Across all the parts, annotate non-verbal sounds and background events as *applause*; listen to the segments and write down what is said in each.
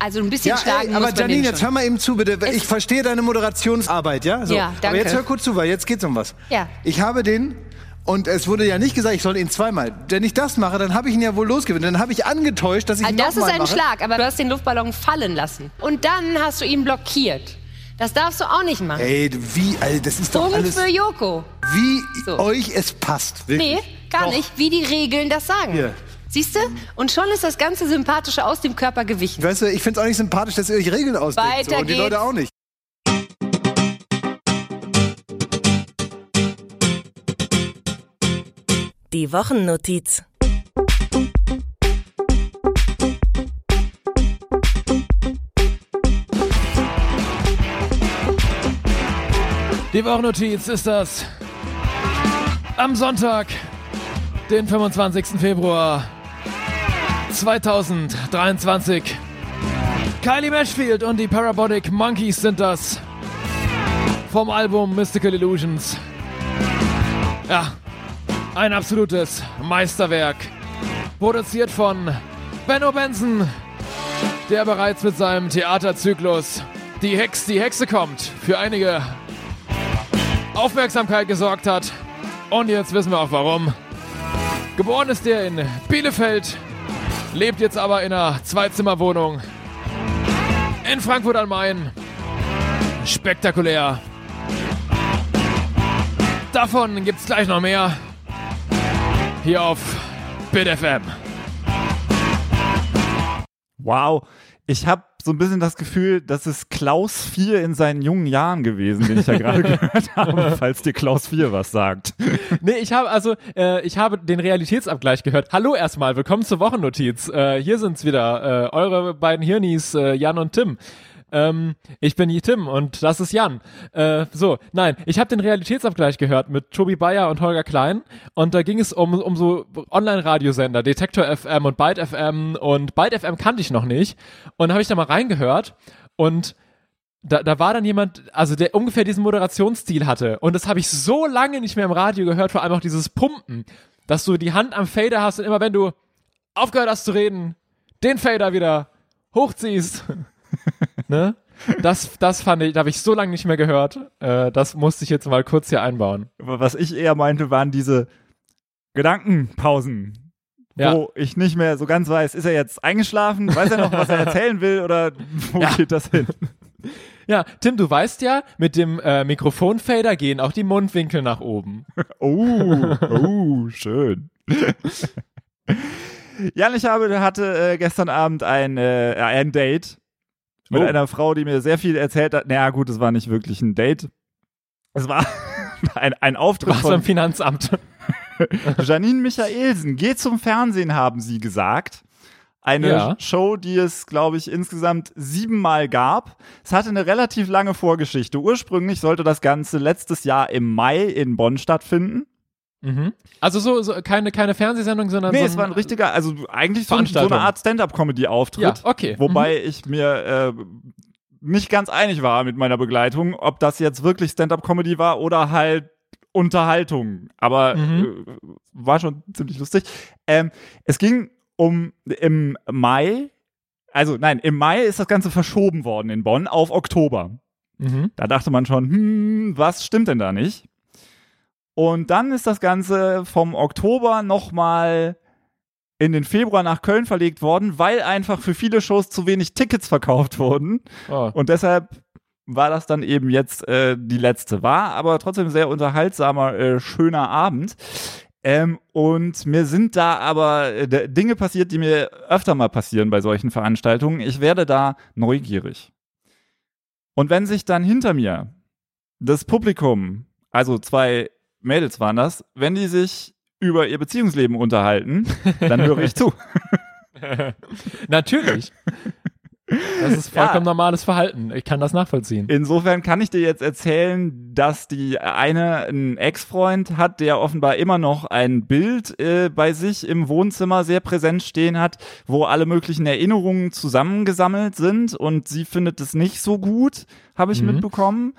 Also ein bisschen Ja, schlagen ey, aber Janine, jetzt hör mal eben zu, bitte. Ich verstehe deine Moderationsarbeit, ja? So. Ja, danke. Aber jetzt hör kurz zu, weil jetzt geht's um was. Ja. Ich habe den, und es wurde ja nicht gesagt, ich soll ihn zweimal. Wenn ich das mache, dann habe ich ihn ja wohl losgewinnt. Dann habe ich angetäuscht, dass ich Also ihn das ist ein mache. Schlag, aber du hast den Luftballon fallen lassen. Und dann hast du ihn blockiert. Das darfst du auch nicht machen. Ey, wie, also das ist doch Punkt alles, für Joko. wie So. euch es passt. Wirklich. Nee, gar Doch. nicht, wie die Regeln das sagen. Hier. Siehst du? Und schon ist das ganze Sympathische aus dem Körper gewichen. Weißt du, ich finde es auch nicht sympathisch, dass ihr euch Regeln ausdenkt. Weiter so, und die geht's. Leute auch nicht. Die Wochennotiz. Die Wochennotiz ist das am Sonntag, den 25. Februar 2023. Kylie Mashfield und die Parabolic Monkeys sind das vom Album Mystical Illusions. Ja, ein absolutes Meisterwerk. Produziert von Benno Benson, der bereits mit seinem Theaterzyklus Die Hex, die Hexe kommt für einige Aufmerksamkeit gesorgt hat. Und jetzt wissen wir auch warum. Geboren ist er in Bielefeld, lebt jetzt aber in einer Zweizimmerwohnung in Frankfurt am Main. Spektakulär. Davon gibt's gleich noch mehr. Hier auf BitFM. Wow. Ich habe so ein bisschen das Gefühl, das ist Klaus 4 in seinen jungen Jahren gewesen, den ich ja gerade *laughs* gehört habe, falls dir Klaus 4 was sagt. Nee, ich habe also, äh, ich habe den Realitätsabgleich gehört. Hallo erstmal, willkommen zur Wochennotiz. Äh, hier sind's wieder, äh, eure beiden Hirnis, äh, Jan und Tim. Ähm, ich bin Tim und das ist Jan. Äh, so, nein, ich habe den Realitätsabgleich gehört mit Tobi Bayer und Holger Klein und da ging es um, um so Online-Radiosender, Detektor FM und Byte FM und Byte FM kannte ich noch nicht und habe ich da mal reingehört und da, da war dann jemand, also der ungefähr diesen Moderationsstil hatte. Und das habe ich so lange nicht mehr im Radio gehört, vor allem auch dieses Pumpen, dass du die Hand am Fader hast und immer wenn du aufgehört hast zu reden, den Fader wieder hochziehst. *laughs* ne? Das, das fand ich, da habe ich so lange nicht mehr gehört. Äh, das musste ich jetzt mal kurz hier einbauen. Aber was ich eher meinte, waren diese Gedankenpausen, Ja. wo ich nicht mehr so ganz weiß, ist er jetzt eingeschlafen? Weiß er noch, was er erzählen will oder wo Ja. geht das hin? *laughs* Ja, Tim, du weißt ja, mit dem äh, Mikrofonfader gehen auch die Mundwinkel nach oben. *laughs* Oh, oh, schön. *laughs* Jan, ich habe, hatte äh, gestern Abend ein, äh, ein Date mit Oh. einer Frau, die mir sehr viel erzählt hat. Naja, gut, es war nicht wirklich ein Date. Es war *laughs* ein, ein Auftritt im von Finanzamt? *laughs* Janine Michaelsen. Geh zum Fernsehen, haben sie gesagt. Eine Ja. Show, die es, glaube ich, insgesamt siebenmal gab. Es hatte eine relativ lange Vorgeschichte. Ursprünglich sollte das Ganze letztes Jahr im Mai in Bonn stattfinden. Mhm. Also so, so keine, keine Fernsehsendung, sondern Nee, so es war ein richtiger, also eigentlich so, ein, so eine Art Stand-up-Comedy-Auftritt. Ja, okay. Wobei ich mir äh, nicht ganz einig war mit meiner Begleitung, ob das jetzt wirklich Stand-up-Comedy war oder halt Unterhaltung. Aber Mhm. äh, war schon ziemlich lustig. Ähm, es ging um im Mai, also nein, im Mai ist das Ganze verschoben worden in Bonn auf Oktober. Mhm. Da dachte man schon, hm, was stimmt denn da nicht? Und dann ist das Ganze vom Oktober nochmal in den Februar nach Köln verlegt worden, weil einfach für viele Shows zu wenig Tickets verkauft wurden. Oh. Und deshalb war das dann eben jetzt äh, die letzte. War aber trotzdem sehr unterhaltsamer, äh, schöner Abend. Ähm, und mir sind da aber äh, Dinge passiert, die mir öfter mal passieren bei solchen Veranstaltungen. Ich werde da neugierig. Und wenn sich dann hinter mir das Publikum, also zwei Mädels waren das, wenn die sich über ihr Beziehungsleben unterhalten, dann höre ich zu. *laughs* *laughs* Natürlich. Das ist vollkommen Ja. normales Verhalten. Ich kann das nachvollziehen. Insofern kann ich dir jetzt erzählen, dass die eine einen Ex-Freund hat, der offenbar immer noch ein Bild äh, bei sich im Wohnzimmer sehr präsent stehen hat, wo alle möglichen Erinnerungen zusammengesammelt sind und sie findet es nicht so gut, habe ich Mhm. mitbekommen.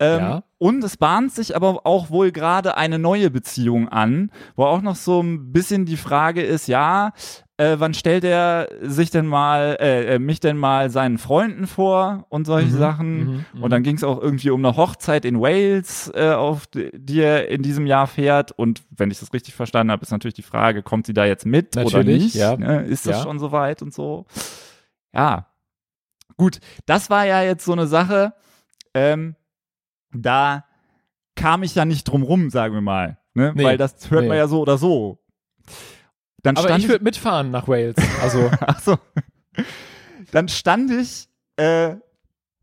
Ähm, Ja. Und es bahnt sich aber auch wohl gerade eine neue Beziehung an, wo auch noch so ein bisschen die Frage ist, ja, äh, wann stellt er sich denn mal, äh, äh, mich denn mal seinen Freunden vor und solche Sachen. Und dann ging es auch irgendwie um eine Hochzeit in Wales, äh, auf die er in diesem Jahr fährt. Und wenn ich das richtig verstanden habe, ist natürlich die Frage, kommt sie da jetzt mit oder Natürlich, nicht? ja. Ne? Ist das Ja. schon soweit und so? Ja. Gut, das war ja jetzt so eine Sache, ähm, da kam ich ja nicht drum rum, sagen wir mal. Ne? Nee, Weil das hört nee. man ja so oder so. Dann Aber stand ich würde mitfahren nach Wales. Also, *laughs* Ach so. Dann stand ich äh,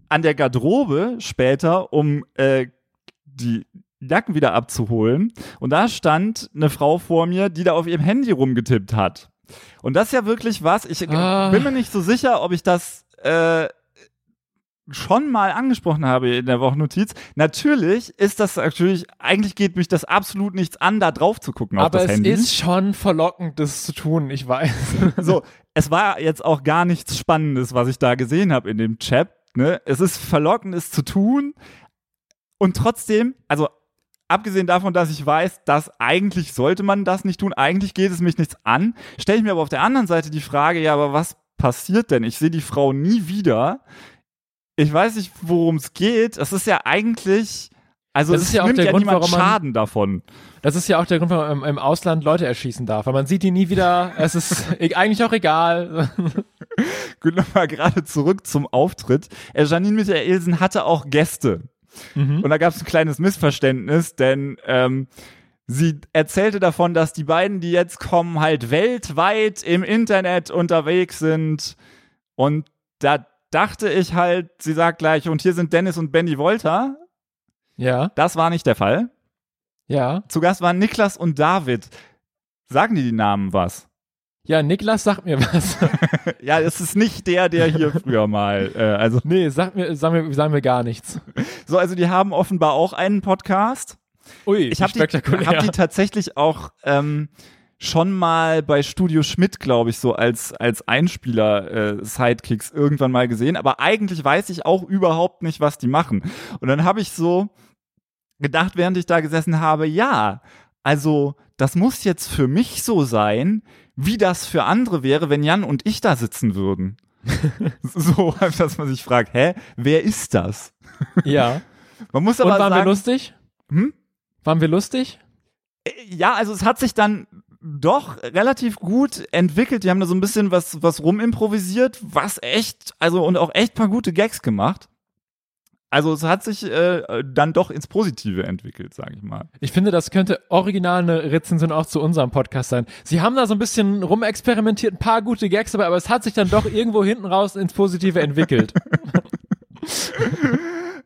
an der Garderobe später, um äh, die Jacken wieder abzuholen. Und da stand eine Frau vor mir, die da auf ihrem Handy rumgetippt hat. Und das ist ja wirklich was. Ich Ah. bin mir nicht so sicher, ob ich das äh, schon mal angesprochen habe in der Wochennotiz. Natürlich ist das natürlich, eigentlich geht mich das absolut nichts an, da drauf zu gucken auf aber das es Handy. ist schon verlockend, das zu tun, ich weiß. *laughs* So, es war jetzt auch gar nichts Spannendes, was ich da gesehen habe in dem Chat. Ne? Es ist verlockend, es zu tun. Und trotzdem, also abgesehen davon, dass ich weiß, dass eigentlich sollte man das nicht tun, eigentlich geht es mich nichts an, stelle ich mir aber auf der anderen Seite die Frage, ja, aber was passiert denn? Ich sehe die Frau nie wieder. Ich weiß nicht, worum es geht. Es ist ja eigentlich, also Das es ist ja auch nimmt der ja Grund, niemand warum man- Schaden davon. Das ist ja auch der Grund, warum man im, im Ausland Leute erschießen darf, weil man sieht die nie wieder. Es ist *laughs* e- eigentlich auch egal. *laughs* Gut, nochmal gerade zurück zum Auftritt. Äh, Janine Michaelsen hatte auch Gäste. Mhm. Und da gab es ein kleines Missverständnis, denn ähm, sie erzählte davon, dass die beiden, die jetzt kommen, halt weltweit im Internet unterwegs sind. Und da dachte ich halt, sie sagt gleich, und hier sind Dennis und Benny Wolter. Ja, Das war nicht der Fall. ja. Zu Gast waren Niklas und David. Sagen die die Namen was? Ja, Niklas sagt mir was. *laughs* *laughs* Ja, es ist nicht der, der hier früher mal, äh, also nee, sag mir, sag mir, sag mir gar nichts. so, also die haben offenbar auch einen Podcast. Ui, Ich habe die, hab die tatsächlich auch ähm, schon mal bei Studio Schmidt, glaube ich, so als, als Einspieler-Sidekicks irgendwann mal gesehen. Aber eigentlich weiß ich auch überhaupt nicht, was die machen. Und dann habe ich so gedacht, während ich da gesessen habe, ja, also das muss jetzt für mich so sein, wie das für andere wäre, wenn Jan und ich da sitzen würden. *laughs* so, *laughs* dass man sich fragt, hä, wer ist das? ja. *laughs* Man muss Und aber waren sagen, wir lustig? Hm? Waren wir lustig? Ja, also es hat sich dann doch relativ gut entwickelt. Die haben da so ein bisschen was, was rumimprovisiert, was echt, also und auch echt paar gute Gags gemacht. Also es hat sich äh, dann doch ins Positive entwickelt, sage ich mal. Ich finde, das könnte original eine Rezension auch zu unserem Podcast sein. Sie haben da so ein bisschen rumexperimentiert, ein paar gute Gags dabei, aber es hat sich dann doch irgendwo hinten raus ins Positive entwickelt. *laughs*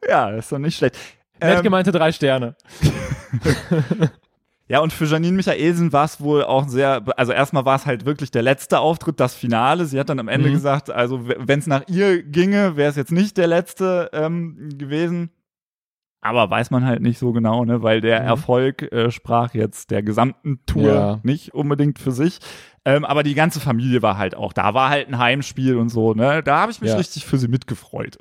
Ja, ist doch nicht schlecht. Nett Ähm, gemeinte drei Sterne. *laughs* Ja, und für Janine Michaelsen war es wohl auch sehr, also erstmal war es halt wirklich der letzte Auftritt, das Finale. Sie hat dann am Ende Mhm. gesagt, also wenn es nach ihr ginge, wäre es jetzt nicht der letzte ähm, gewesen. Aber weiß man halt nicht so genau, ne, weil der Mhm. Erfolg äh, sprach jetzt der gesamten Tour Ja. nicht unbedingt für sich. Ähm, aber die ganze Familie war halt auch da, war halt ein Heimspiel und so, ne? Da habe ich mich Ja. richtig für sie mitgefreut.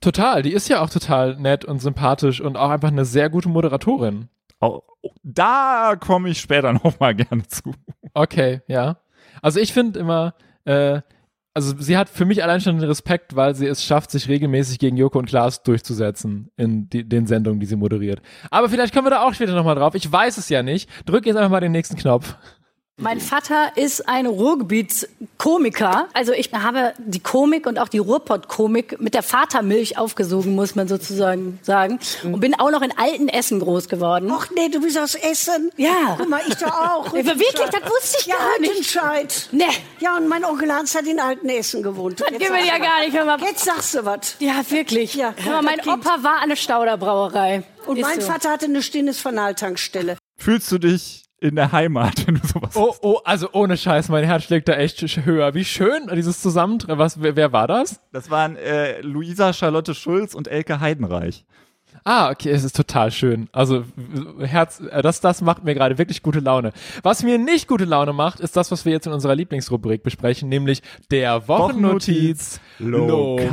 Total, die ist ja auch total nett und sympathisch und auch einfach eine sehr gute Moderatorin. Auch, da komme ich später *laughs* noch mal gerne zu. Okay, ja. Also ich finde immer, äh, also sie hat für mich allein schon den Respekt, weil sie es schafft, sich regelmäßig gegen Joko und Klaas durchzusetzen in die, den Sendungen, die sie moderiert. Aber vielleicht kommen wir da auch später nochmal drauf. Ich weiß es ja nicht. Drück jetzt einfach mal den nächsten Knopf. Mein Vater ist ein Ruhrgebietskomiker. Also ich habe die Komik und auch die Ruhrpott-Komik mit der Vatermilch aufgesogen, muss man sozusagen sagen. Und bin auch noch in alten Essen groß geworden. Ach nee, du bist aus Essen? Ja. Guck mal, ich doch auch. *laughs* Ja, wirklich? Das wusste ich ja, gar nicht. Rüttenscheid. Nee. Ja, und mein Onkel Hans hat in alten Essen gewohnt. Das mir sagst ja gar nicht. Hör mal. Jetzt sagst du was. Ja, wirklich. Ja, Hör mal, mein. Opa war an der Stauderbrauerei. Und Ist mein so. Vater hatte eine Stinnes Fanaltankstelle. Fühlst du dich in der Heimat, wenn du sowas Oh, oh, also ohne Scheiß, mein Herz schlägt da echt höher. Wie schön dieses Zusammentreffen. Was, wer, wer war das? Das waren äh, Luisa Charlotte Schulz und Elke Heidenreich. Ah, okay, es ist total schön. Also Herz, äh, das, das macht mir gerade wirklich gute Laune. Was mir nicht gute Laune macht, ist das, was wir jetzt in unserer Lieblingsrubrik besprechen, nämlich der Wochennotiz Lokalzeit.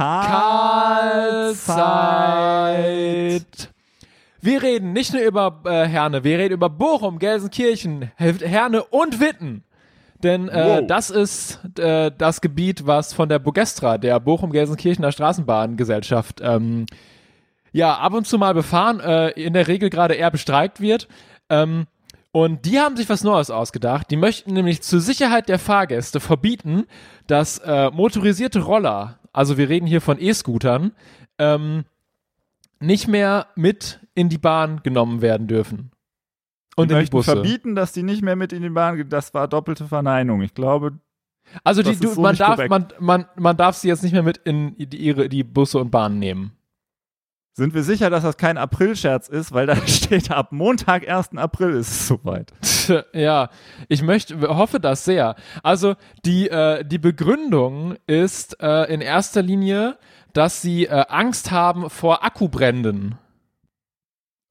Wir reden nicht nur über äh, Herne, wir reden über Bochum, Gelsenkirchen, Herne und Witten. denn äh, Wow. das ist äh, das Gebiet, was von der Bogestra, der Bochum-Gelsenkirchener Straßenbahngesellschaft, ähm, ja, ab und zu mal befahren, äh, in der Regel gerade eher bestreikt wird. Ähm, und die haben sich was Neues ausgedacht. Die möchten nämlich zur Sicherheit der Fahrgäste verbieten, dass äh, motorisierte Roller, also wir reden hier von E-Scootern, ähm, nicht mehr mit in die Bahn genommen werden dürfen. Und die in die Busse. verbieten, dass die nicht mehr mit in die Bahn gehen. Das war doppelte Verneinung. Ich glaube, Also die, du, so man, darf, korrekt. man, man, man darf sie jetzt nicht mehr mit in die, ihre, die Busse und Bahnen nehmen. sind wir sicher, dass das kein Aprilscherz ist, weil da *laughs* steht, ab Montag, 1. April ist es soweit. *laughs* ja, ich möchte, hoffe das sehr. Also die, äh, die Begründung ist äh, in erster Linie, dass sie äh, Angst haben vor Akkubränden.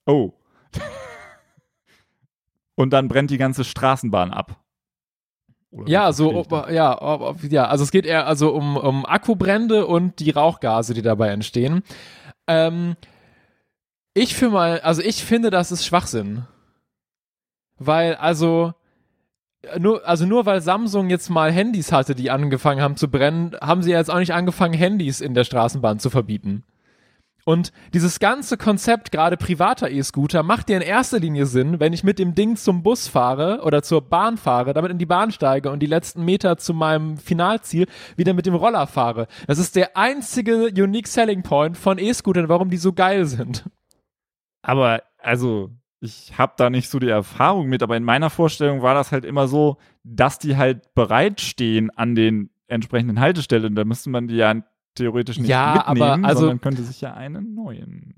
Oh. Und dann brennt die ganze Straßenbahn ab. Oder Ja, so, ja, ja, also es geht eher also um, um Akkubrände und die Rauchgase, die dabei entstehen. Ähm, ich für mal, also ich finde, das ist Schwachsinn. Weil, also, nur, also nur weil Samsung jetzt mal Handys hatte, die angefangen haben zu brennen, haben sie jetzt auch nicht angefangen, Handys in der Straßenbahn zu verbieten. Und dieses ganze Konzept, gerade privater E-Scooter, macht dir in erster Linie Sinn, wenn ich mit dem Ding zum Bus fahre oder zur Bahn fahre, damit in die Bahn steige und die letzten Meter zu meinem Finalziel wieder mit dem Roller fahre. Das ist der einzige Unique Selling Point von E-Scootern, warum die so geil sind. Aber also, ich habe da nicht so die Erfahrung mit, aber in meiner Vorstellung war das halt immer so, dass die halt bereitstehen an den entsprechenden Haltestellen. Da müsste man die ja theoretisch nicht Ja, aber mitnehmen, also- sondern könnte sich ja einen neuen.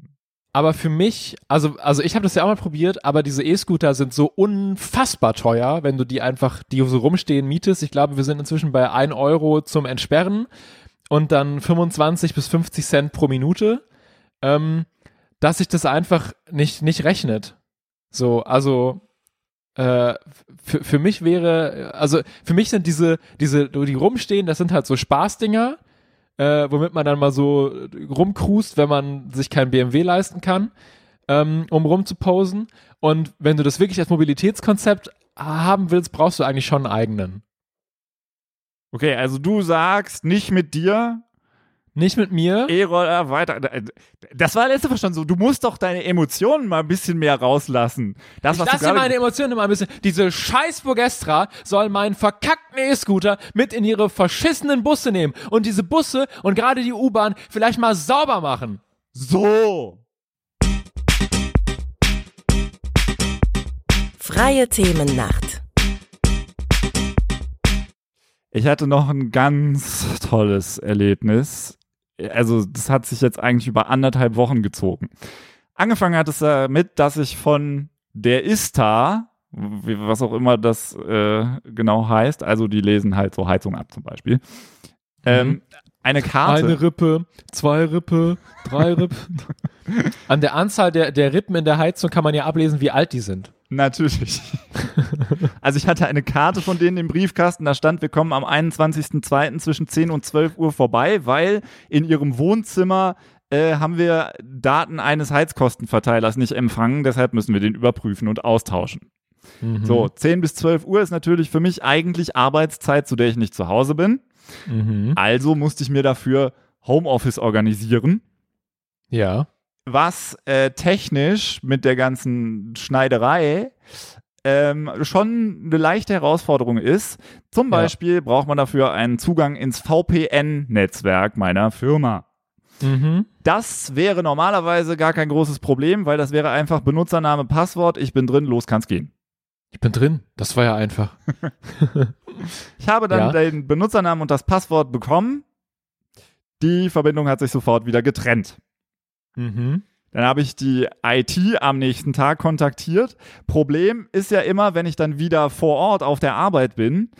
Aber für mich, also, also ich habe das ja auch mal probiert, aber diese E-Scooter sind so unfassbar teuer, wenn du die einfach, die so rumstehen, mietest. Ich glaube, wir sind inzwischen bei 1 Euro zum Entsperren und dann 25 bis 50 Cent pro Minute, ähm, dass sich das einfach nicht, nicht rechnet. So, also äh, für, mich wäre, also für mich sind diese, diese, die rumstehen, das sind halt so Spaßdinger, äh, womit man dann mal so rumcruist, wenn man sich kein BMW leisten kann, ähm, um rumzuposen. Und wenn du das wirklich als Mobilitätskonzept haben willst, brauchst du eigentlich schon einen eigenen. Okay, also du sagst nicht mit dir, Nicht mit mir. E-Roller weiter. Das war letzte Mal schon so. Du musst doch deine Emotionen mal ein bisschen mehr rauslassen. Das, Ich was du lasse meine Emotionen immer ein bisschen. Diese scheiß Bogestra soll meinen verkackten E-Scooter mit in ihre verschissenen Busse nehmen und diese Busse und gerade die U-Bahn vielleicht mal sauber machen. So. Freie Themennacht. Ich hatte noch ein ganz tolles Erlebnis. Also, das hat sich jetzt eigentlich über anderthalb Wochen gezogen. Angefangen hat es damit, dass ich von der ISTA, was auch immer das äh, genau heißt, also die lesen halt so Heizung ab zum Beispiel, ähm, eine Karte. Eine Rippe, zwei Rippe, drei Rippen. *laughs* An der Anzahl der, der Rippen in der Heizung kann man ja ablesen, wie alt die sind. Natürlich. *laughs* also ich hatte eine Karte von denen im Briefkasten, da stand, wir kommen am 21.02. zwischen 10 und 12 Uhr vorbei, weil in ihrem Wohnzimmer äh, haben wir Daten eines Heizkostenverteilers nicht empfangen, deshalb müssen wir den überprüfen und austauschen. So, 10 bis 12 Uhr ist natürlich für mich eigentlich Arbeitszeit, zu der ich nicht zu Hause bin. Mhm. Also musste ich mir dafür Homeoffice organisieren Ja. Was äh, technisch mit der ganzen Schneiderei ähm, schon eine leichte Herausforderung ist. Zum Ja. Beispiel braucht man dafür einen Zugang ins VPN-Netzwerk meiner Firma. Mhm. Das wäre normalerweise gar kein großes Problem, weil das wäre einfach Benutzername, Passwort, ich bin drin, los kann's gehen. Ich bin drin. Das war ja einfach. *laughs* Ich habe dann Ja. den Benutzernamen und das Passwort bekommen. Die Verbindung hat sich sofort wieder getrennt. Mhm. Dann habe ich die IT am nächsten Tag kontaktiert. Problem ist ja immer, wenn ich dann wieder vor Ort auf der Arbeit bin,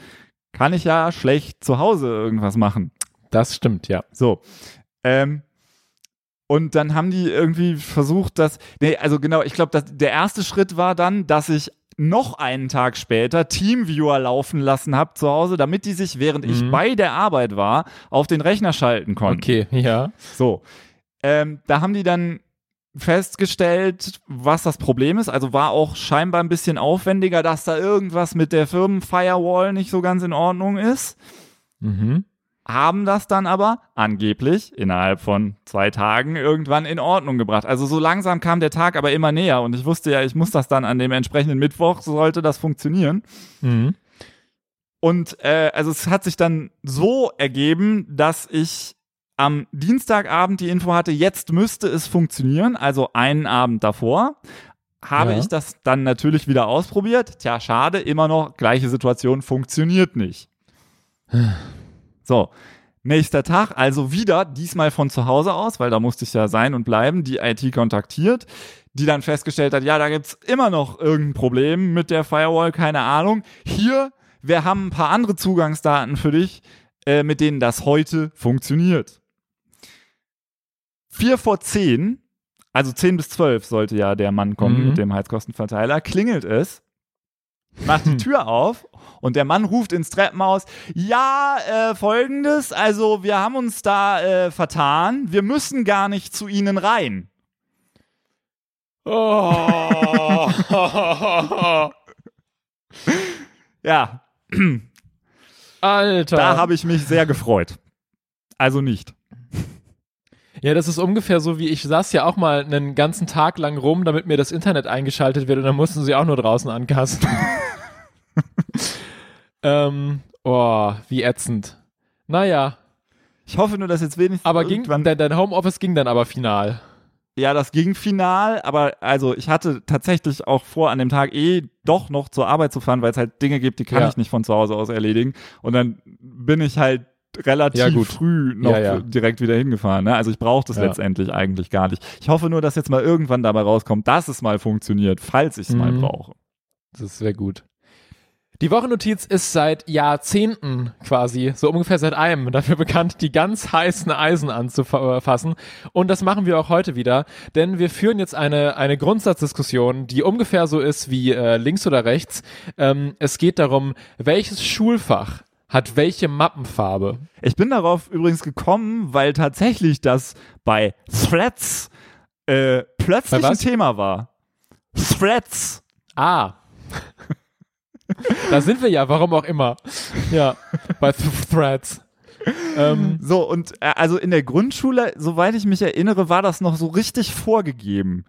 kann ich ja schlecht zu Hause irgendwas machen. Das stimmt, ja. So. Ähm, und dann haben die irgendwie versucht, dass. Nee, also genau, ich glaube, der erste Schritt war dann, dass ich noch einen Tag später Teamviewer laufen lassen habe zu Hause, damit die sich, während ich Mhm. bei der Arbeit war, auf den Rechner schalten konnten. Okay, ja. So. Ähm, da haben die dann festgestellt, was das Problem ist. Also war auch scheinbar ein bisschen aufwendiger, dass da irgendwas mit der Firmenfirewall nicht so ganz in Ordnung ist. Mhm. Haben das dann aber angeblich innerhalb von zwei Tagen irgendwann in Ordnung gebracht. Also so langsam kam der Tag aber immer näher und ich wusste ja, ich muss das dann an dem entsprechenden Mittwoch, sollte das funktionieren. Mhm. Und äh, also es hat sich dann so ergeben, dass ich am Dienstagabend die Info hatte, jetzt müsste es funktionieren, also einen Abend davor. Habe Ja. ich das dann natürlich wieder ausprobiert. Tja, schade, immer noch gleiche Situation, funktioniert nicht. *sighs* So, nächster Tag, also wieder, diesmal von zu Hause aus, weil da musste ich ja sein und bleiben, die IT kontaktiert, die dann festgestellt hat, ja, da gibt's immer noch irgendein Problem mit der Firewall, keine Ahnung. Hier, wir haben ein paar andere Zugangsdaten für dich, äh, mit denen das heute funktioniert. Vier vor zehn, also zehn bis zwölf sollte ja der Mann kommen Mhm. mit dem Heizkostenverteiler, klingelt es, macht die *laughs* Tür auf und der Mann ruft ins Treppenhaus, ja, äh, folgendes, also wir haben uns da äh, vertan, wir müssen gar nicht zu Ihnen rein. Oh. *laughs* Ja, Alter. da habe ich mich sehr gefreut. Also nicht. Ja, das ist ungefähr so wie ich saß ja auch mal einen ganzen Tag lang rum, damit mir das Internet eingeschaltet wird und dann mussten sie auch nur draußen ankasten. *laughs* ähm, oh, wie ätzend. Naja, Ich hoffe nur, dass jetzt wenigstens aber ging, dein, dein Homeoffice ging dann aber final. Ja, das ging final, aber also ich hatte tatsächlich auch vor, an dem Tag eh doch noch zur Arbeit zu fahren, weil es halt Dinge gibt, die kann Ja. ich nicht von zu Hause aus erledigen. Und dann bin ich halt relativ Ja, gut. früh noch Ja, ja. direkt wieder hingefahren. Ne? Also ich brauche das letztendlich eigentlich gar nicht. Ich hoffe nur, dass jetzt mal irgendwann dabei rauskommt, dass es mal funktioniert, falls ich es mal Mhm. brauche. Das wäre gut. Die Wochennotiz ist seit Jahrzehnten quasi, so ungefähr seit einem, dafür bekannt, die ganz heißen Eisen anzufassen. Und das machen wir auch heute wieder, denn wir führen jetzt eine, eine Grundsatzdiskussion, die ungefähr so ist wie äh, links oder rechts. Ähm, es geht darum, welches Schulfach hat welche Mappenfarbe. Ich bin darauf übrigens gekommen, weil tatsächlich das bei Threads äh, plötzlich ein? Thema war. Threads. Ah. da sind wir ja, warum auch immer. Ja, bei Th Threads. Ähm, So, und äh, also in der Grundschule, soweit ich mich erinnere, war das noch so richtig vorgegeben.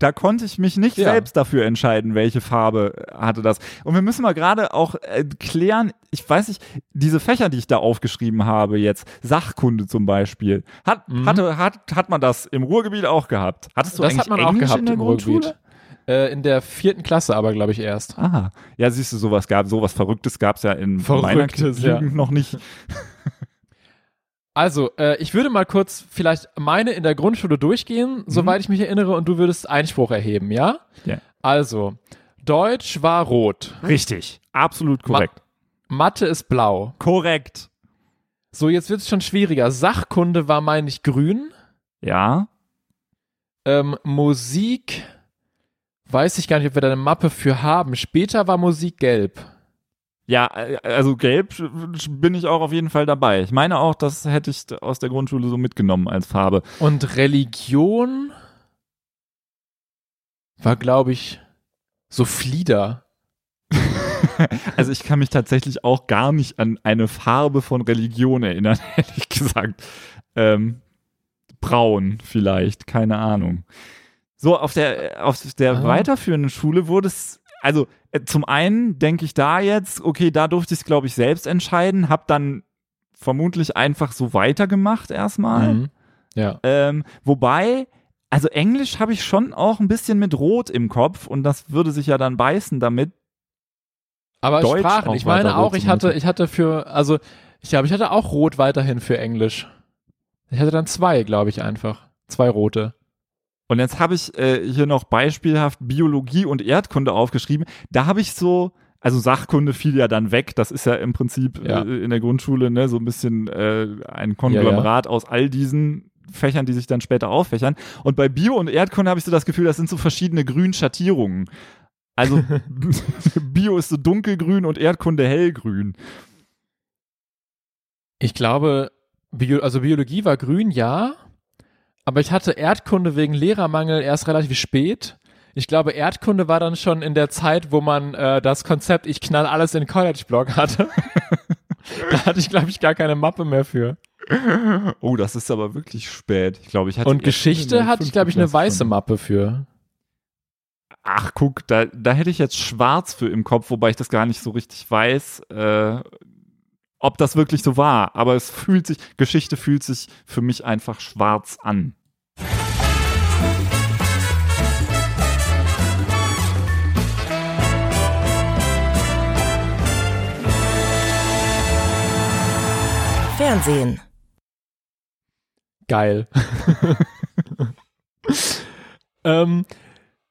Da konnte ich mich nicht Ja. selbst dafür entscheiden, welche Farbe äh, hatte das. Und wir müssen mal gerade auch äh, klären, ich weiß nicht, diese Fächer, die ich da aufgeschrieben habe jetzt, Sachkunde zum Beispiel, hat, Mhm. hatte, hat, hat man das im Ruhrgebiet auch gehabt? Hattest du das eigentlich hat man auch Englisch gehabt in der im Grundschule? Ruhrgebiet. Äh, in der vierten Klasse aber, glaube ich, erst. Aha. Ja, siehst du, sowas gab, sowas Verrücktes gab es ja in meiner Verrücktes, ja. Jugend noch nicht. *laughs* Also, äh, ich würde mal kurz vielleicht meine in der Grundschule durchgehen, soweit ich mich erinnere, und du würdest Einspruch erheben, ja? Ja. Also, Deutsch war rot, Richtig. Absolut korrekt. Mathe ist blau. korrekt. So, jetzt wird es schon schwieriger. Sachkunde war, meine ich, grün. Ja. Ähm, Musik, weiß ich gar nicht, ob wir da eine Mappe für haben. Später war Musik gelb. Ja, äh, also gelb bin ich auch auf jeden Fall dabei. Ich meine auch, das hätte ich aus der Grundschule so mitgenommen als Farbe. Und Religion war, glaube ich, so Flieder. *laughs* Also ich kann mich tatsächlich auch gar nicht an eine Farbe von Religion erinnern, *laughs* ehrlich gesagt. Ähm, braun vielleicht, keine Ahnung. So, auf der, auf der Ah. weiterführenden Schule wurde es, also äh, zum einen denke ich da jetzt, okay, da durfte ich es, glaube ich, selbst entscheiden, hab dann vermutlich einfach so weitergemacht erstmal. Mhm. Ja. Ähm, wobei, also Englisch habe ich schon auch ein bisschen mit Rot im Kopf und das würde sich ja dann beißen damit. Aber Deutsch Sprachen, ich meine auch, ich hatte, ich hatte für, also ich glaube, ich hatte auch rot weiterhin für Englisch. Ich hatte dann zwei, glaube ich, einfach. Zwei rote. Und jetzt habe ich äh, hier noch beispielhaft Biologie und Erdkunde aufgeschrieben. Da habe ich so, also Sachkunde fiel ja dann weg. Das ist ja im Prinzip Ja. äh, in der Grundschule ne, so ein bisschen äh, ein Konglomerat aus all diesen Fächern, die sich dann später auffächern. Und bei Bio und Erdkunde habe ich so das Gefühl, das sind so verschiedene Grünschattierungen. Also *laughs* Bio ist so dunkelgrün und Erdkunde hellgrün. Ich glaube, Bio, also Biologie war grün, ja. Aber ich hatte Erdkunde wegen Lehrermangel erst relativ spät. Ich glaube, Erdkunde war dann schon in der Zeit, wo man äh, das Konzept Ich knall alles in College-Blog hatte. *laughs* da hatte ich, glaube ich, gar keine Mappe mehr für. Oh, das ist aber wirklich spät. Ich glaube, ich hatte Und Geschichte hatte ich, glaube ich, eine weiße schon. Mappe für. Ach, guck, da, da hätte ich jetzt schwarz für im Kopf, wobei ich das gar nicht so richtig weiß, äh, ob das wirklich so war. Aber es fühlt sich, Geschichte fühlt sich für mich einfach schwarz an. Fernsehen. Geil. *laughs* ähm,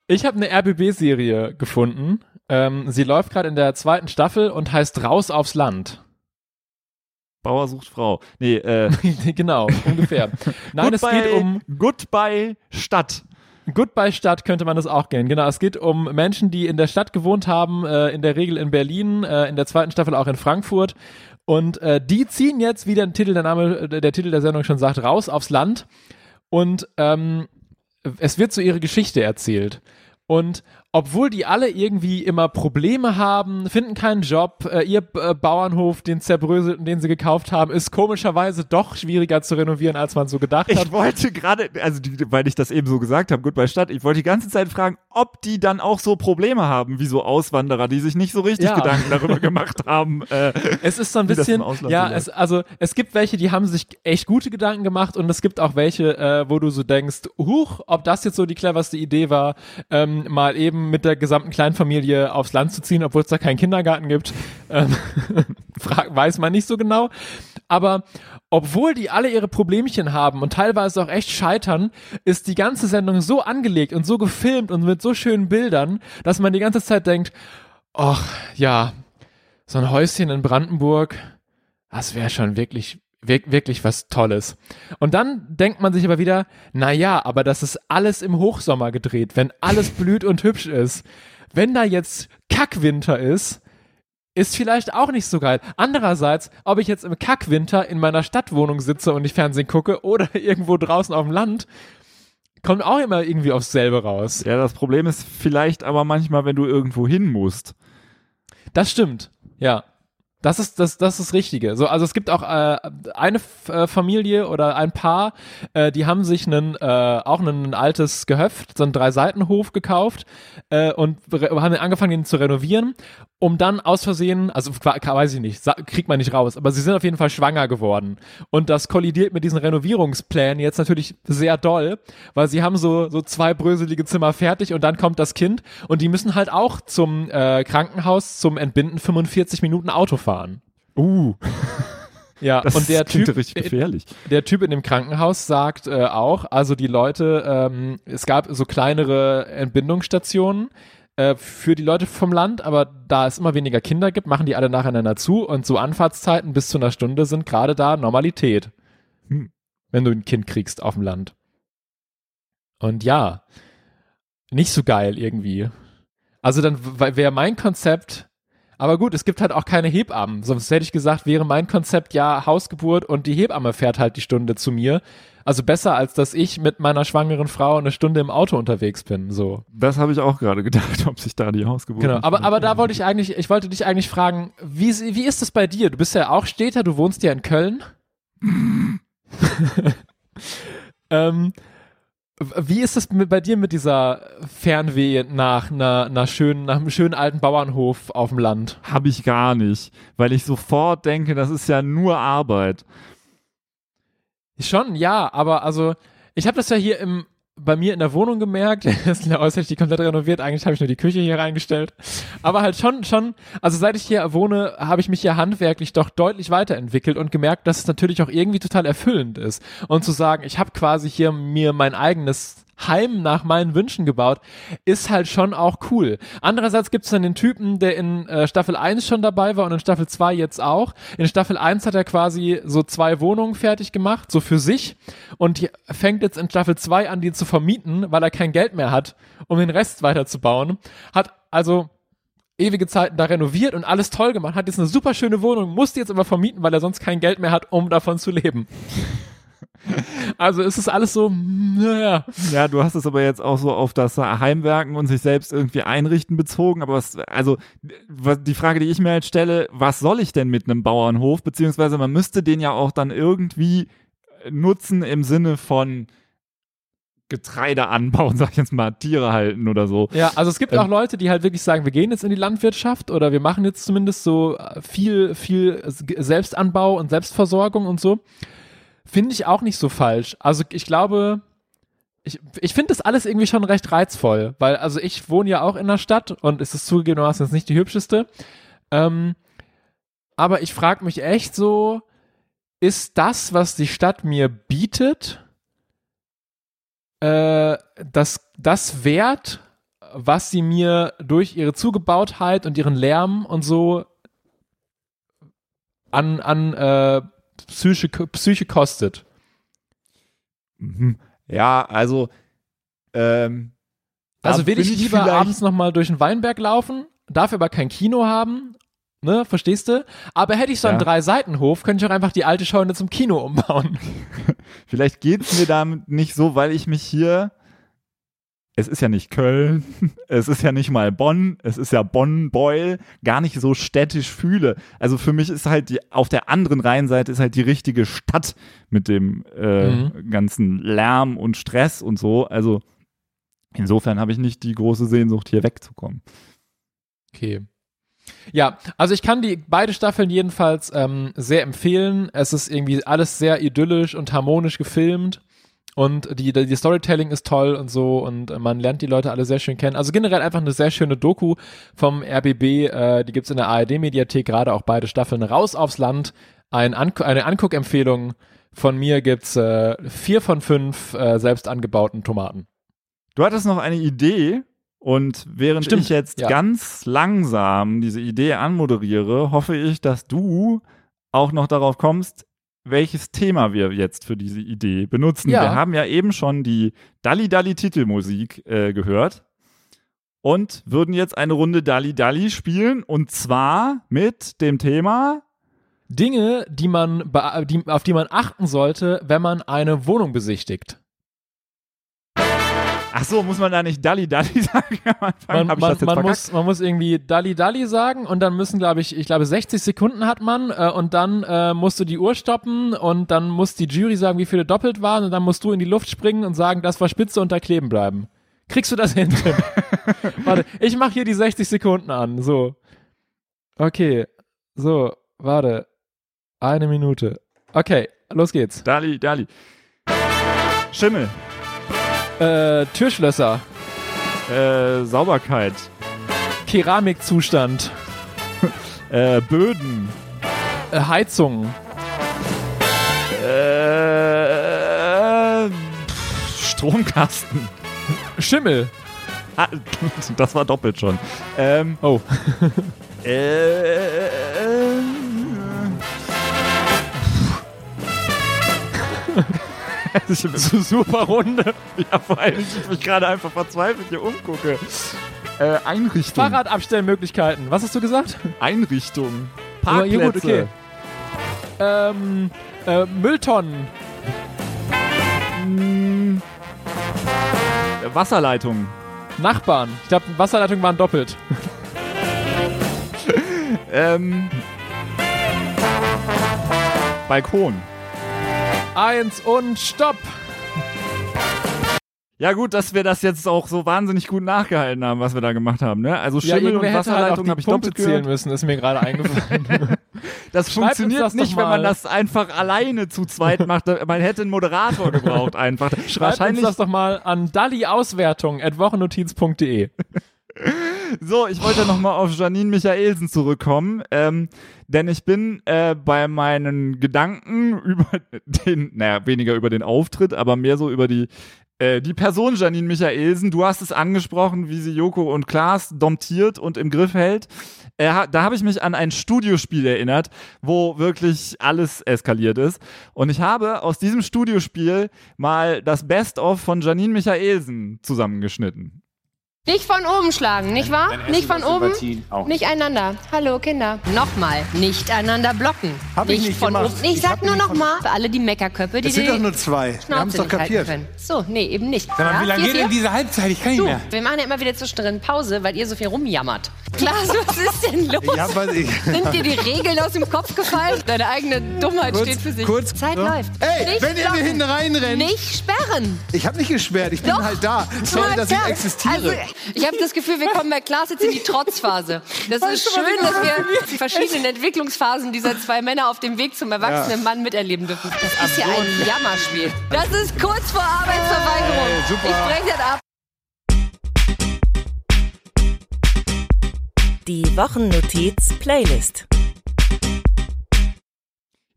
ich habe eine RBB-Serie gefunden. Ähm, sie läuft gerade in der zweiten Staffel und heißt Raus aufs Land. Bauer sucht Frau. Nee, äh, *laughs* genau, ungefähr. *laughs* Nein, es geht um Goodbye Stadt. Goodbye Stadt könnte man das auch gehen. Genau, es geht um Menschen, die in der Stadt gewohnt haben, äh, in der Regel in Berlin, äh, in der zweiten Staffel auch in Frankfurt. Und äh, die ziehen jetzt, wie der Titel der Name, äh, der Titel der Sendung schon sagt, raus aufs Land. Und ähm, es wird so ihre Geschichte erzählt. Und obwohl die alle irgendwie immer Probleme haben, finden keinen Job, äh, ihr äh, Bauernhof, den zerbröselten, den sie gekauft haben, ist komischerweise doch schwieriger zu renovieren, als man so gedacht hat. Ich wollte gerade, also die, weil ich das eben so gesagt habe, Goodbye Stadt, ich wollte die ganze Zeit fragen, ob die dann auch so Probleme haben, wie so Auswanderer, die sich nicht so richtig Ja. Gedanken darüber gemacht haben. Äh, Es ist so ein bisschen, ja, es, also es gibt welche, die haben sich echt gute Gedanken gemacht und es gibt auch welche, äh, wo du so denkst, huch, ob das jetzt so die cleverste Idee war, ähm, mal eben mit der gesamten Kleinfamilie aufs Land zu ziehen, obwohl es da keinen Kindergarten gibt, ähm, *laughs* weiß man nicht so genau. Aber obwohl die alle ihre Problemchen haben und teilweise auch echt scheitern, ist die ganze Sendung so angelegt und so gefilmt und mit so schönen Bildern, dass man die ganze Zeit denkt, ach ja, so ein Häuschen in Brandenburg, das wäre schon wirklich, wirk- wirklich was Tolles. Und dann denkt man sich aber wieder, na ja, aber das ist alles im Hochsommer gedreht, wenn alles *laughs* blüht und hübsch ist. Wenn da jetzt Kackwinter ist, ist vielleicht auch nicht so geil. Andererseits, ob ich jetzt im Kackwinter in meiner Stadtwohnung sitze und ich Fernsehen gucke oder *laughs* irgendwo draußen auf dem Land, kommt auch immer irgendwie aufs selbe raus. ja, das Problem ist vielleicht aber manchmal, wenn du irgendwo hin musst. Das stimmt, ja. Das ist das, das ist das Richtige. So, also es gibt auch äh, eine F äh, Familie oder ein Paar, äh, die haben sich einen, äh, auch ein altes Gehöft, so einen Drei-Seiten-Hof gekauft äh, und haben angefangen, ihn zu renovieren, um dann aus Versehen, also weiß ich nicht, kriegt man nicht raus, aber sie sind auf jeden Fall schwanger geworden. Und das kollidiert mit diesen Renovierungsplänen jetzt natürlich sehr doll, weil sie haben so, so zwei bröselige Zimmer fertig und dann kommt das Kind und die müssen halt auch zum äh, Krankenhaus zum Entbinden 45 Minuten Auto fahren. Uh, *laughs* Ja, das und der klingt Typ, richtig gefährlich. der Typ in dem Krankenhaus sagt äh, auch, also die Leute, ähm, es gab so kleinere Entbindungsstationen äh, für die Leute vom Land, aber da es immer weniger Kinder gibt, machen die alle nacheinander zu und so Anfahrtszeiten bis zu einer Stunde sind gerade da Normalität. Hm. Wenn du ein Kind kriegst auf dem Land. Und ja, nicht so geil irgendwie. Also dann wäre mein Konzept, aber gut, es gibt halt auch keine Hebammen. Sonst hätte ich gesagt, wäre mein Konzept ja Hausgeburt und die Hebamme fährt halt die Stunde zu mir. Also besser, als dass ich mit meiner schwangeren Frau eine Stunde im Auto unterwegs bin. So. Das habe ich auch gerade gedacht, *laughs* ob sich da die Hausgeburt. Genau. Aber, aber da wollte ich eigentlich, ich wollte dich eigentlich fragen, wie, wie ist das bei dir? Du bist ja auch Städter, du wohnst ja in Köln. *laughs* ähm, wie ist es bei dir mit dieser Fernweh nach einer, einer schönen, nach einem schönen alten Bauernhof auf dem Land? Habe ich gar nicht, weil ich sofort denke, das ist ja nur Arbeit. Schon, ja, aber also, ich habe das ja hier im, bei mir in der Wohnung gemerkt, das ist ja äußerlich die komplett renoviert, eigentlich habe ich nur die Küche hier reingestellt, aber halt schon, schon, also seit ich hier wohne, habe ich mich hier handwerklich doch deutlich weiterentwickelt und gemerkt, dass es natürlich auch irgendwie total erfüllend ist. Und zu sagen, ich habe quasi hier mir mein eigenes Heim nach meinen Wünschen gebaut, ist halt schon auch cool. Andererseits gibt es dann den Typen, der in äh, Staffel 1 schon dabei war und in Staffel 2 jetzt auch. In Staffel 1 hat er quasi so zwei Wohnungen fertig gemacht, so für sich und die fängt jetzt in Staffel 2 an, die zu vermieten, weil er kein Geld mehr hat, um den Rest weiterzubauen. Hat also ewige Zeiten da renoviert und alles toll gemacht, hat jetzt eine super schöne Wohnung, musste jetzt aber vermieten, weil er sonst kein Geld mehr hat, um davon zu leben. *laughs* Also es ist alles so, naja. Ja, du hast es aber jetzt auch so auf das Heimwerken und sich selbst irgendwie einrichten bezogen. Aber was, also die Frage, die ich mir halt stelle, was soll ich denn mit einem Bauernhof? Beziehungsweise man müsste den ja auch dann irgendwie nutzen im Sinne von Getreide anbauen, *laughs* sag ich jetzt mal, Tiere halten oder so. Ja, also es gibt Ähm, auch Leute, die halt wirklich sagen, wir gehen jetzt in die Landwirtschaft oder wir machen jetzt zumindest so viel, viel Selbstanbau und Selbstversorgung und so. Finde ich auch nicht so falsch. Also ich glaube, ich, ich finde das alles irgendwie schon recht reizvoll, weil also ich wohne ja auch in der Stadt und es ist zugegebenermaßen nicht die hübscheste. Ähm, aber ich frage mich echt so, ist das, was die Stadt mir bietet, äh, das, das wert, was sie mir durch ihre Zugebautheit und ihren Lärm und so an, an äh, Psyche, Psyche kostet? Mhm. Ja, also ähm, Also will bin ich lieber abends nochmal durch den Weinberg laufen, dafür aber kein Kino haben, ne, verstehst du? Aber hätte ich so einen Ja. Drei-Seiten-Hof, könnte ich auch einfach die alte Scheune zum Kino umbauen. *laughs* Vielleicht geht's mir damit nicht so, weil ich mich hier. Es ist ja nicht Köln, *laughs* es ist ja nicht mal Bonn, es ist ja Bonn-Beul, gar nicht so städtisch fühle. Also für mich ist halt die, auf der anderen Rheinseite ist halt die richtige Stadt mit dem äh, Mhm. ganzen Lärm und Stress und so. Also insofern habe ich nicht die große Sehnsucht, hier wegzukommen. Okay. Ja, also ich kann die beide Staffeln jedenfalls ähm, sehr empfehlen. Es ist irgendwie alles sehr idyllisch und harmonisch gefilmt und die, die Storytelling ist toll und so und man lernt die Leute alle sehr schön kennen. Also generell einfach eine sehr schöne Doku vom RBB, äh, die gibt's in der ARD-Mediathek, gerade auch beide Staffeln. Raus aufs Land, ein An eine Anguckempfehlung von mir gibt's äh, vier von fünf äh, selbst angebauten Tomaten. Du hattest noch eine Idee und während Stimmt, ich jetzt ja. ganz langsam diese Idee anmoderiere, hoffe ich, dass du auch noch darauf kommst, welches Thema wir jetzt für diese Idee benutzen. Ja. Wir haben ja eben schon die Dalli Dalli Titelmusik äh, gehört und würden jetzt eine Runde Dalli Dalli spielen und zwar mit dem Thema Dinge, die man, die, auf die man achten sollte, wenn man eine Wohnung besichtigt. Ach so, muss man da nicht Dalli Dalli *laughs* sagen? Man, man, man, muss, man muss irgendwie Dalli Dalli sagen und dann müssen, glaube ich, ich glaube 60 Sekunden hat man äh, und dann äh, musst du die Uhr stoppen und dann muss die Jury sagen, wie viele doppelt waren und dann musst du in die Luft springen und sagen, das war Spitze und da kleben bleiben. Kriegst du das hin? *laughs* Warte, ich mache hier die 60 Sekunden an. So. Okay. So, warte. Eine Minute. Okay, los geht's. Dalli Dalli. Schimmel. Äh, Türschlösser. Äh, Sauberkeit. Keramikzustand. Äh, Böden. Äh, Heizung. Äh, pff, Stromkasten. Schimmel. Ah, *laughs* das war doppelt schon. Ähm, Oh. *laughs* äh, *laughs* Super Runde. ja, vor allem, ich mich gerade einfach verzweifelt hier umgucke. Äh, Einrichtung. Fahrradabstellmöglichkeiten. Was hast du gesagt? Einrichtung. Ja, Parkplätze. gut, okay. Ähm, äh, Mülltonnen. Mm, Wasserleitung. Nachbarn. Ich glaube, Wasserleitungen waren doppelt. *laughs* Ähm, Balkon. Eins und Stopp. Ja gut, dass wir das jetzt auch so wahnsinnig gut nachgehalten haben, was wir da gemacht haben. Ne? Also Ja, Schimmel und irgendwer hätte halt auch Wasserleitung habe ich Punkte doppelt zählen gehört. müssen, ist mir gerade eingefallen. *laughs* Das Schreibt funktioniert das nicht, wenn man das einfach alleine zu zweit *laughs* macht. Man hätte einen Moderator gebraucht einfach. Schreibt uns Wahrscheinlich. das doch mal an dalliauswertung at wochennotiz.de. So, ich wollte nochmal auf Janine Michaelsen zurückkommen, ähm, denn ich bin äh, bei meinen Gedanken *laughs* über den, naja, weniger über den Auftritt, aber mehr so über die äh, die Person Janine Michaelsen. Du hast es angesprochen, wie sie Joko und Klaas domptiert und im Griff hält. Äh, da habe ich mich an ein Studiospiel erinnert, wo wirklich alles eskaliert ist. Und ich habe aus diesem Studiospiel mal das Best-of von Janine Michaelsen zusammengeschnitten. Nicht von oben schlagen, nicht wahr? dann Nicht von oben. Nicht einander. Hallo Kinder. Nochmal. Nicht einander blocken. Hab ich nicht nicht von gemacht. oben. Ich Ich sag hab nur nicht nochmal für alle die Meckerköpfe, die Es sind doch nur zwei. Wir haben es doch nicht kapiert. können. So, nee, eben nicht. Sag mal, Ja, wie lange geht denn diese Halbzeit? Ich kann nicht Du, mehr. wir machen ja immer wieder zwischendrin Pause, weil ihr so viel rumjammert. Klaas, *laughs* was ist denn los? Hab was, ich, Sind dir die Regeln aus dem Kopf gefallen? Deine eigene Dummheit steht für sich. kurz, Zeit ja. läuft. Ey, Nicht wenn ihr mir blocken. hinten reinrennt. Nicht sperren. Ich habe nicht gesperrt, ich bin Doch. halt da. Sorry, dass ich Ja, existiere. Ich habe das Gefühl, wir kommen bei Klaas jetzt in die Trotzphase. Das ist schön, dass wir die verschiedenen Entwicklungsphasen dieser zwei Männer auf dem Weg zum erwachsenen Mann miterleben dürfen. Das ist ja ein Jammerspiel. Das ist kurz vor Arbeitsverweigerung. Ey, super. Ich breche das ab. Die Wochennotiz Playlist.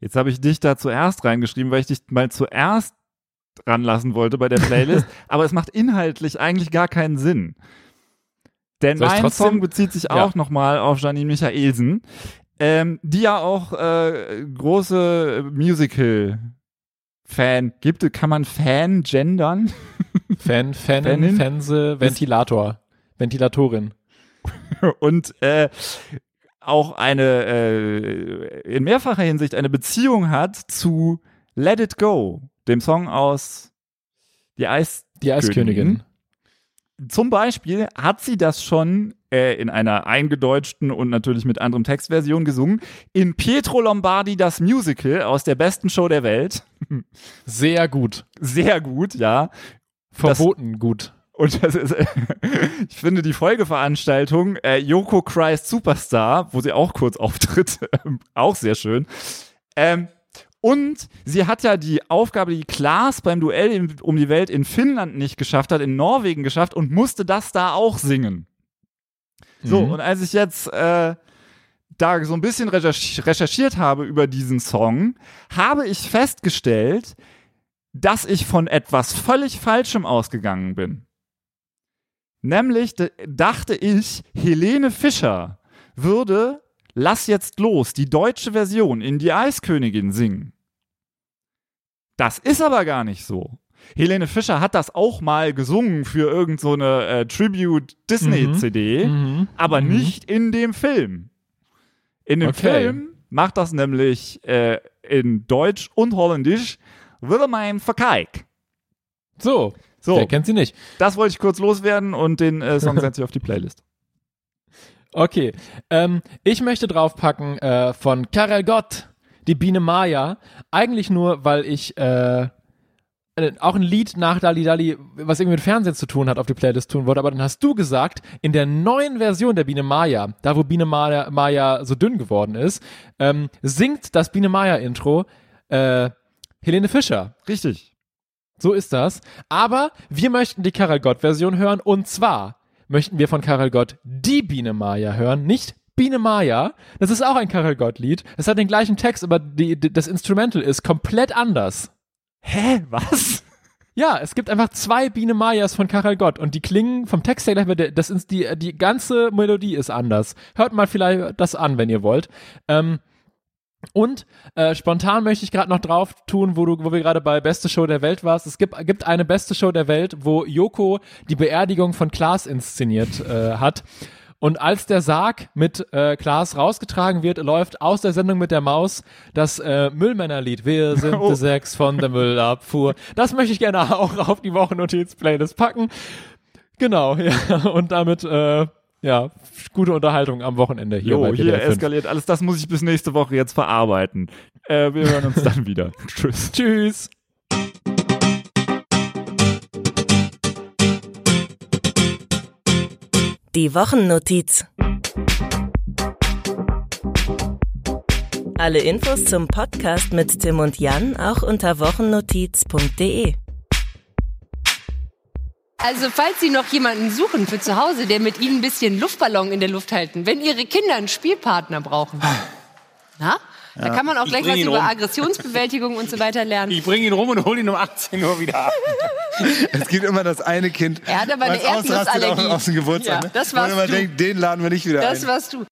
Jetzt habe ich dich da zuerst reingeschrieben, weil ich dich mal zuerst ranlassen wollte bei der Playlist, *laughs* aber es macht inhaltlich eigentlich gar keinen Sinn. Denn mein trotzdem- Song bezieht sich Ja. auch nochmal auf Janine Michaelsen, ähm, die ja auch äh, große Musical-Fan gibt. Kann man Fan gendern? *laughs* Fan, Fanin, Fanin? Fense, Ventilator. Ventilatorin. und äh, auch eine äh, in mehrfacher Hinsicht eine Beziehung hat zu Let It Go, dem Song aus Die Eis Die Eiskönigin. Zum Beispiel hat sie das schon äh, in einer eingedeutschten und natürlich mit anderem Textversion gesungen in Pietro Lombardi das Musical aus der besten Show der Welt. Sehr gut. Sehr gut, ja. Verboten gut. Und das ist, *laughs* ich finde die Folgeveranstaltung, äh, Yoko Christ Superstar, wo sie auch kurz auftritt, *laughs* auch sehr schön. Ähm, und sie hat ja die Aufgabe, die Klaas beim Duell um die Welt in Finnland nicht geschafft hat, in Norwegen geschafft und musste das da auch singen. So, Mhm. und als ich jetzt äh, da so ein bisschen recherch recherchiert habe über diesen Song, habe ich festgestellt, dass ich von etwas völlig Falschem ausgegangen bin. Nämlich dachte ich, Helene Fischer würde Lass jetzt los, die deutsche Version in die Eiskönigin singen. Das ist aber gar nicht so. Helene Fischer hat das auch mal gesungen für irgendeine so eine, äh, Tribute-Disney-CD, Mhm. aber Mhm. nicht in dem Film. In dem Okay. Film macht das nämlich äh, in Deutsch und Holländisch Willemijn Verkijk. So. So, Wer kennt sie nicht? das wollte ich kurz loswerden und den äh, Song *laughs* setze ich auf die Playlist. Okay. Ähm, ich möchte draufpacken äh, von Karel Gott, die Biene Maya. Eigentlich nur, weil ich äh, äh, auch ein Lied nach Dali Dali, was irgendwie mit Fernsehen zu tun hat, auf die Playlist tun wollte. Aber dann hast du gesagt, in der neuen Version der Biene Maya, da wo Biene Maya, Maya so dünn geworden ist, ähm, singt das Biene Maya Intro äh, Helene Fischer. Richtig. So ist das. Aber wir möchten die Karel Gott-Version hören und zwar möchten wir von Karel Gott die Biene Maya hören, nicht Biene Maya. Das ist auch ein Karel Gott-Lied. Es hat den gleichen Text, aber die, die, das Instrumental ist komplett anders. Hä? Was? Ja, es gibt einfach zwei Biene Mayas von Karel Gott und die klingen vom Text her gleich, das ist die, die ganze Melodie ist anders. Hört mal vielleicht das an, wenn ihr wollt. Ähm, und äh, spontan möchte ich gerade noch drauf tun, wo du, wo wir gerade bei Beste Show der Welt warst. Es gibt, gibt eine Beste Show der Welt, wo Joko die Beerdigung von Klaas inszeniert äh, hat. Und als der Sarg mit äh, Klaas rausgetragen wird, läuft aus der Sendung mit der Maus das äh, Müllmännerlied. Wir *laughs* sind Oh. die sechs von der Müllabfuhr. Das möchte ich gerne auch *laughs* auf die Wochennotiz-Playlist packen. Genau, *laughs* ja. Und damit, äh, ja, gute Unterhaltung am Wochenende hier Jo, hier WDR 5. eskaliert alles. Das muss ich bis nächste Woche jetzt verarbeiten. Äh, wir hören uns dann wieder. Tschüss. Tschüss. Die Wochennotiz. Alle Infos zum Podcast mit Tim und Jan auch unter wochennotiz.de. Also, falls Sie noch jemanden suchen für zu Hause, der mit Ihnen ein bisschen Luftballon in der Luft halten, wenn Ihre Kinder einen Spielpartner brauchen. Na? Da kann man auch Ich gleich was über rum. Aggressionsbewältigung und so weiter lernen. Ich bringe ihn rum und hole ihn um 18 Uhr wieder ab. *laughs* Es gibt immer das eine Kind, Er hat aber eine was ausrastet auf, auf den Geburtstag. Ja, ne? das Wo man warst immer du. denkt, den laden wir nicht wieder Das ein. warst du.